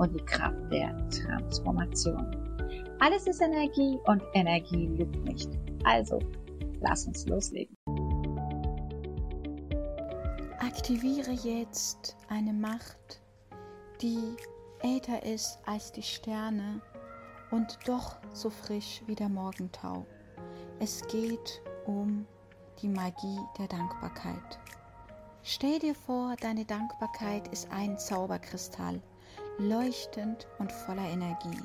und die Kraft der Transformation. Alles ist Energie und Energie lügt nicht. Also, lass uns loslegen. Aktiviere jetzt eine Macht, die älter ist als die Sterne und doch so frisch wie der Morgentau. Es geht um die Magie der Dankbarkeit. Stell dir vor, deine Dankbarkeit ist ein Zauberkristall, leuchtend und voller Energie.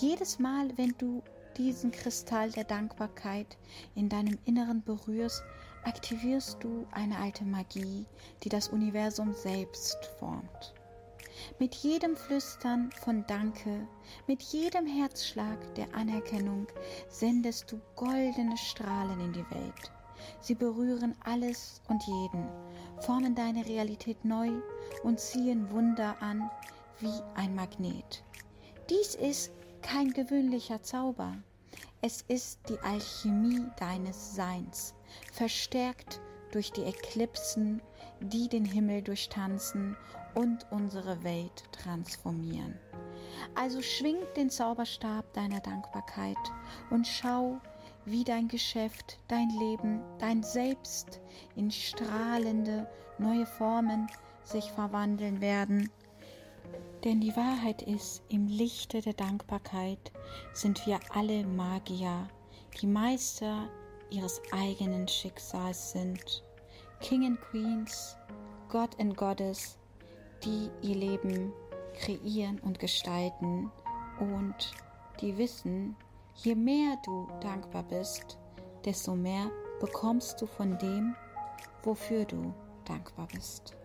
Jedes Mal, wenn du diesen Kristall der Dankbarkeit in deinem Inneren berührst, aktivierst du eine alte Magie, die das Universum selbst formt. Mit jedem Flüstern von Danke, mit jedem Herzschlag der Anerkennung sendest du goldene Strahlen in die Welt. Sie berühren alles und jeden, formen deine Realität neu und ziehen Wunder an wie ein Magnet. Dies ist kein gewöhnlicher Zauber. Es ist die Alchemie deines Seins, verstärkt durch die Eklipsen, die den Himmel durchtanzen und unsere Welt transformieren. Also schwing den Zauberstab deiner Dankbarkeit und schau, wie dein Geschäft, dein Leben, dein Selbst in strahlende neue Formen sich verwandeln werden denn die Wahrheit ist, im Lichte der Dankbarkeit sind wir alle Magier, die Meister ihres eigenen Schicksals sind. King and Queens, God and Goddess, die ihr Leben kreieren und gestalten und die wissen, je mehr du dankbar bist, desto mehr bekommst du von dem, wofür du dankbar bist.